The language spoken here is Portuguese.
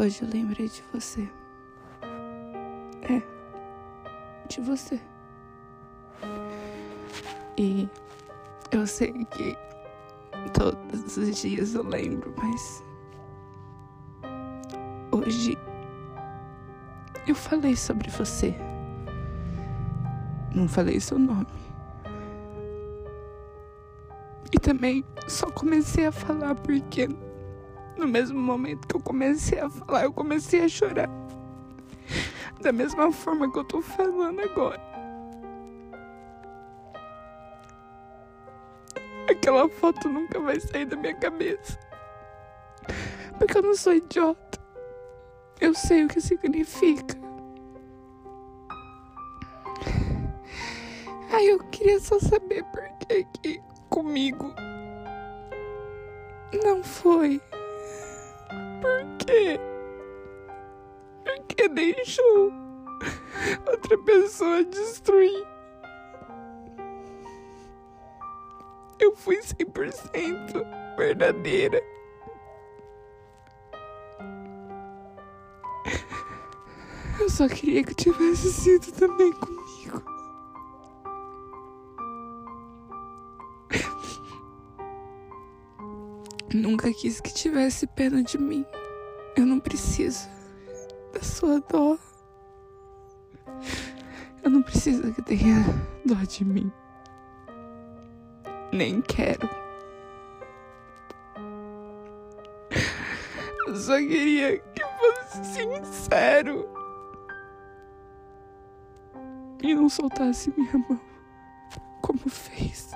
Hoje eu lembrei de você. É, de você. E eu sei que todos os dias eu lembro, mas hoje eu falei sobre você. Não falei seu nome. E também só comecei a falar porque no mesmo momento que eu comecei a falar, eu comecei a chorar. Da mesma forma que eu tô falando agora. Aquela foto nunca vai sair da minha cabeça. Porque eu não sou idiota. Eu sei o que significa. Aí eu queria só saber por que que comigo não foi. Por quê? Por que deixou outra pessoa destruir? Eu fui 100% verdadeira. Eu só queria que tivesse sido também comigo. Nunca quis que tivesse pena de mim. Eu não preciso da sua dó. Eu não preciso que tenha dó de mim. Nem quero. Eu só queria que fosse sincero. E não soltasse minha mão como fez.